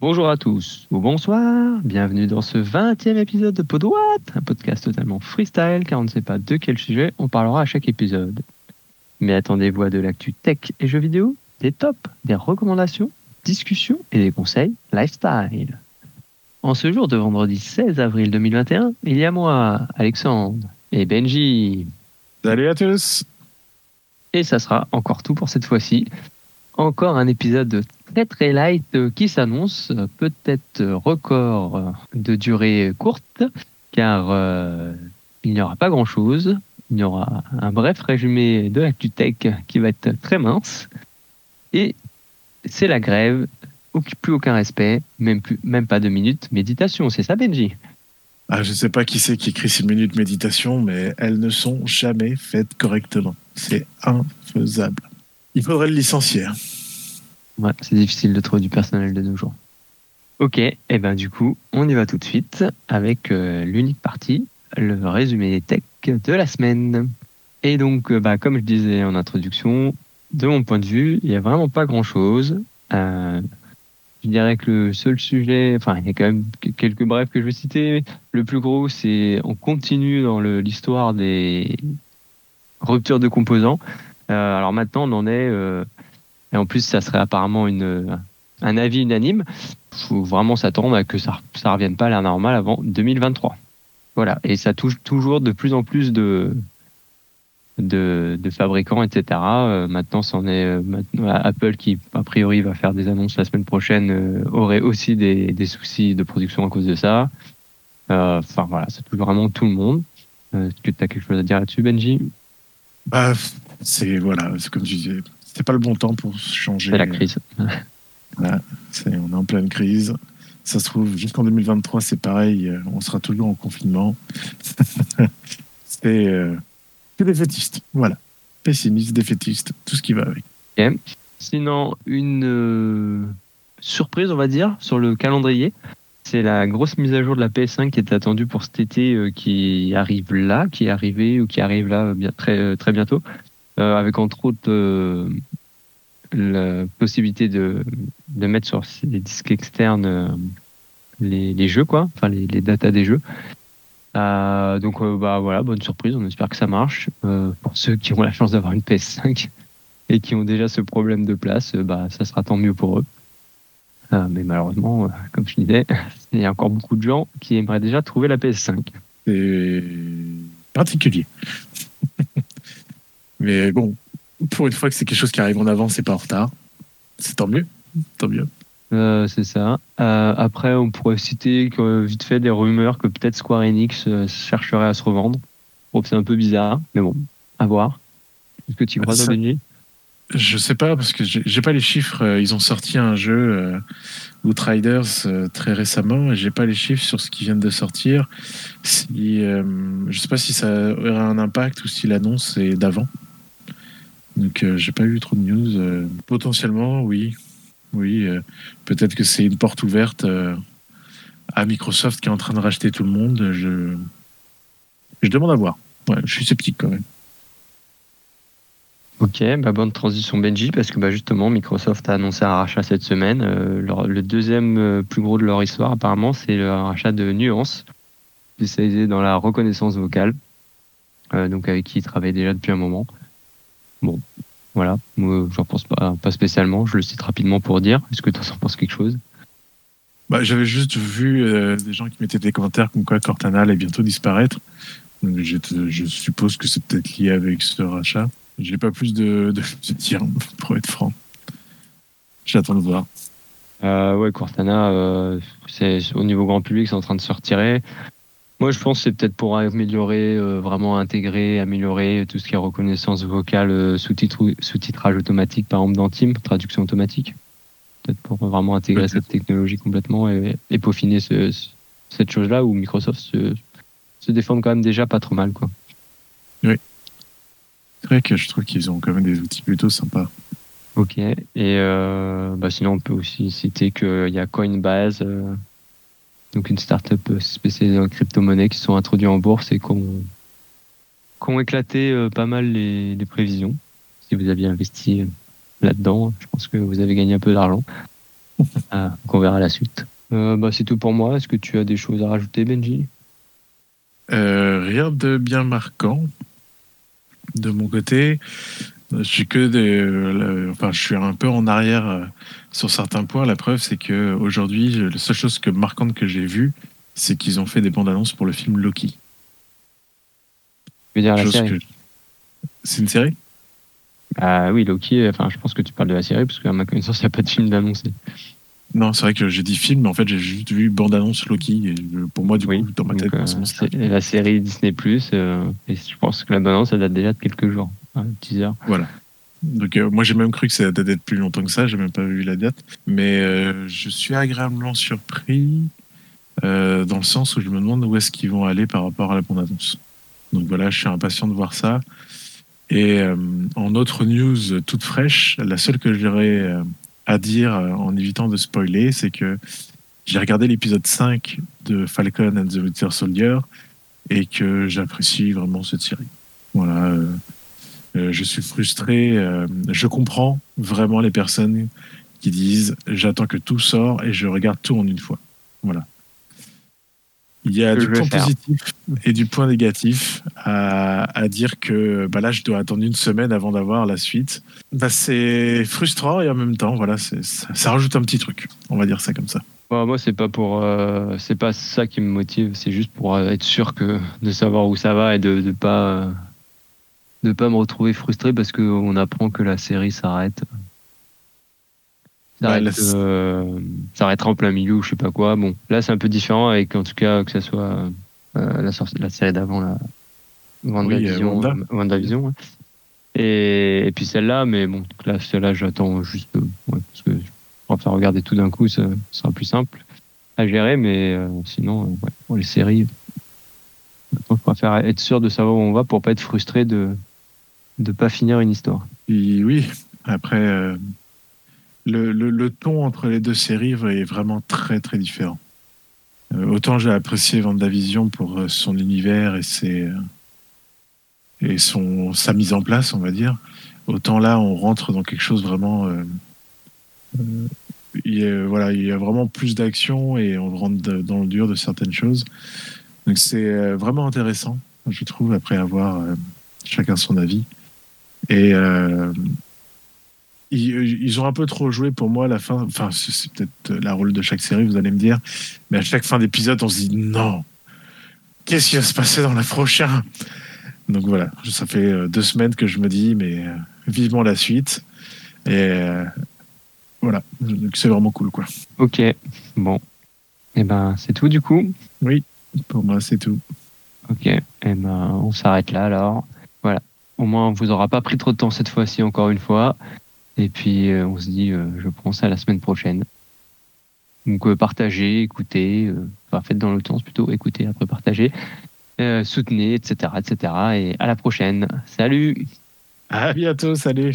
Bonjour à tous, ou bonsoir, bienvenue dans ce 20e épisode de Podwat, un podcast totalement freestyle car on ne sait pas de quel sujet on parlera à chaque épisode. Mais attendez-vous à de l'actu tech et jeux vidéo, des tops, des recommandations, discussions et des conseils lifestyle. En ce jour de vendredi 16 avril 2021, il y a moi, Alexandre, et Benji. Salut à tous Et ça sera encore tout pour cette fois-ci. Encore un épisode très très light qui s'annonce, peut-être record de durée courte, car euh, il n'y aura pas grand-chose. Il y aura un bref résumé de l'actu tech qui va être très mince. Et c'est la grève, plus aucun respect, même, plus, même pas deux minutes méditation. C'est ça, Benji? Ah, Je ne sais pas qui c'est qui écrit ces minutes méditation, mais elles ne sont jamais faites correctement. C'est infaisable. Il faudrait le licencier. C'est difficile de trouver du personnel de nos jours. Ok, et eh ben du coup, on y va tout de suite avec euh, l'unique partie, le résumé des tech de la semaine. Et donc, euh, bah, comme je disais en introduction, de mon point de vue, il n'y a vraiment pas grand-chose. Euh, je dirais que le seul sujet, enfin, il y a quand même quelques brefs que je vais citer. Le plus gros, c'est on continue dans l'histoire des ruptures de composants. Alors maintenant, on en est, et en plus, ça serait apparemment une, un avis unanime. Il faut vraiment s'attendre à que ça ne revienne pas à la normale avant 2023. Voilà, et ça touche toujours de plus en plus de, de, de fabricants, etc. Euh, maintenant, c'en est euh, Apple qui, a priori, va faire des annonces la semaine prochaine, euh, aurait aussi des, des, soucis de production à cause de ça. Enfin voilà, ça touche vraiment tout le monde. Est-ce que tu as quelque chose à dire là-dessus, Benji? Bah, C'est voilà, c'est comme tu disais, c'était pas le bon temps pour changer. C'est la crise. voilà, on est en pleine crise. Ça se trouve, jusqu'en 2023, c'est pareil, on sera toujours en confinement. c'est défaitiste. Voilà. Pessimiste, défaitiste, tout ce qui va avec. Sinon, une euh, surprise, on va dire, sur le calendrier. C'est la grosse mise à jour de la PS5 qui est attendue pour cet été, euh, qui arrive là, qui est arrivé ou qui arrive là bien, très, euh, très bientôt, avec entre autres la possibilité de, de mettre sur les disques externes les, les, jeux, quoi, enfin les, les datas des jeux. Euh, donc euh, bah voilà, bonne surprise. On espère que ça marche euh, pour ceux qui ont la chance d'avoir une PS5 et qui ont déjà ce problème de place. bah ça sera tant mieux pour eux. mais malheureusement, comme je disais, il y a encore beaucoup de gens qui aimeraient déjà trouver la PS5. C'est particulier. Mais bon, pour une fois que c'est quelque chose qui arrive en avant, c'est pas en retard. C'est tant mieux. Tant mieux. Euh, c'est ça. Euh, après, on pourrait citer que, vite fait des rumeurs que peut-être Square Enix euh, chercherait à se revendre. c'est un peu bizarre, mais bon, à voir. Est-ce que tu crois, ça... Benji? Je sais pas, parce que j'ai pas les chiffres. Ils ont sorti un jeu, Outriders, très récemment, et j'ai pas les chiffres sur ce qui vient de sortir. Si, je sais pas si ça aurait un impact ou si l'annonce est d'avant. Donc, j'ai pas eu trop de news. potentiellement, oui. Oui, euh, peut-être que c'est une porte ouverte euh, à Microsoft qui est en train de racheter tout le monde. Je, je demande à voir. je suis sceptique quand même. Ok, bah bonne transition Benji, parce que bah justement Microsoft a annoncé un rachat cette semaine. Euh, le deuxième plus gros de leur histoire apparemment, c'est le rachat de Nuance, spécialisé dans la reconnaissance vocale, donc avec qui ils travaillent déjà depuis un moment. Bon, voilà, moi j'en pense pas, pas spécialement, je le cite rapidement pour dire. Est-ce que tu en penses quelque chose? Bah, J'avais juste vu euh, des gens qui mettaient des commentaires comme quoi Cortana allait bientôt disparaître. je, je, suppose que c'est peut-être lié avec ce rachat. J'ai pas plus de, de, dire, pour être franc. J'attends de voir. Euh, ouais, Cortana, euh, c'est au niveau grand public, c'est en train de se retirer. Moi, je pense que c'est peut-être pour améliorer, euh, vraiment intégrer, améliorer tout ce qui est reconnaissance vocale, euh, sous-titrage automatique, par exemple dans Team, traduction automatique. Peut-être pour vraiment intégrer cette technologie complètement et, peaufiner cette chose-là où Microsoft se, se défend quand même déjà pas trop mal. Quoi. Oui. C'est vrai que je trouve qu'ils ont quand même des outils plutôt sympas. Ok. Et euh, bah sinon, on peut aussi citer qu'il y a Coinbase donc une start-up spécialisée en crypto-monnaie qui sont introduits en bourse et qui ont, éclaté euh, pas mal les, prévisions. Si vous aviez investi euh, là-dedans, je pense que vous avez gagné un peu d'argent. Ah, donc on verra la suite. Euh, bah, c'est tout pour moi. Est-ce que tu as des choses à rajouter, Benji? Euh, rien de bien marquant de mon côté. Je suis que des, euh, enfin, je suis un peu en arrière euh, sur certains points. La preuve, c'est que aujourd'hui, la seule chose que marquante que j'ai vue, c'est qu'ils ont fait des bandes annonces pour le film Loki. Je veux dire la série. que- C'est une série? Ah oui, Loki, enfin, je pense que tu parles de la série, parce qu'à ma connaissance, il n'y a pas de film d'annoncé. Non, c'est vrai que j'ai dit film, mais en fait, j'ai juste vu bande annonce Loki. Et euh, pour moi, du Oui, coup, dans ma tête, euh, c'est- la série Disney+, euh, et je pense que la balance, ça date déjà de quelques jours. Teaser. Donc euh, moi j'ai même cru que ça datait de plus longtemps que ça, j'ai même pas vu la date. Mais euh, je suis agréablement surpris euh, dans le sens où je me demande où est-ce qu'ils vont aller par rapport à la bande-annonce. Donc voilà, je suis impatient de voir ça. Et en autre news toute fraîche, la seule que j'aurais à dire en évitant de spoiler, c'est que j'ai regardé l'épisode 5 de Falcon and the Winter Soldier et que j'apprécie vraiment cette série. Voilà. Euh, je suis frustré. euh, je comprends vraiment les personnes qui disent j'attends que tout sort et je regarde tout en une fois. Voilà. Il y a Je du point faire. positif et du point négatif à, à dire que bah là je dois attendre une semaine avant d'avoir la suite. Bah, c'est frustrant et en même temps voilà ça, ça rajoute un petit truc. On va dire ça comme ça. Bon, moi, c'est pas pour, euh, c'est pas ça qui me motive. C'est juste pour être sûr que de savoir où ça va et de de pas de pas me retrouver frustré parce que on apprend que la série s'arrête. Bah, S'arrête, la- euh, s'arrêtera en plein milieu ou je sais pas quoi. Bon, là, c'est un peu différent avec en tout cas que ça soit euh, la, la série d'avant, la WandaVision. Wanda. euh, WandaVision, ouais. Et, et puis celle-là, mais bon, là, celle-là, j'attends juste euh, ouais, parce que je préfère regarder tout d'un coup, ça sera plus simple à gérer, mais euh, sinon, ouais, pour les séries, je préfère être sûr de savoir où on va pour pas être frustré de de pas finir une histoire. Oui, après, euh, le, ton entre les deux séries est vraiment très très différent. Euh, autant j'ai apprécié Vendavision pour euh, son univers et, son, sa mise en place, on va dire, autant là on rentre dans quelque chose vraiment... il, y a, voilà, il y a vraiment plus d'action et on rentre dans le dur de certaines choses. Donc c'est vraiment intéressant, je trouve, après avoir chacun son avis. Et euh, ils, ils ont un peu trop joué pour moi la fin. Enfin, c'est peut-être la rôle de chaque série, vous allez me dire. Mais à chaque fin d'épisode, on se dit non. Qu'est-ce qui va se passer dans la prochaine? Donc voilà, ça fait euh, deux semaines que je me dis, mais euh, vivement la suite. Et euh, voilà, donc c'est vraiment cool, quoi. Ok, bon, et ben c'est tout du coup? Pour moi, c'est tout. Ok, et ben on s'arrête là alors. Au moins on vous aura pas pris trop de temps cette fois-ci encore une fois. Et puis euh, on se dit, euh, je pense à la semaine prochaine. Donc euh, partagez, écoutez, enfin faites dans sens plutôt, écoutez après partagez, soutenez, etc., etc. Et à la prochaine. Salut. À bientôt, salut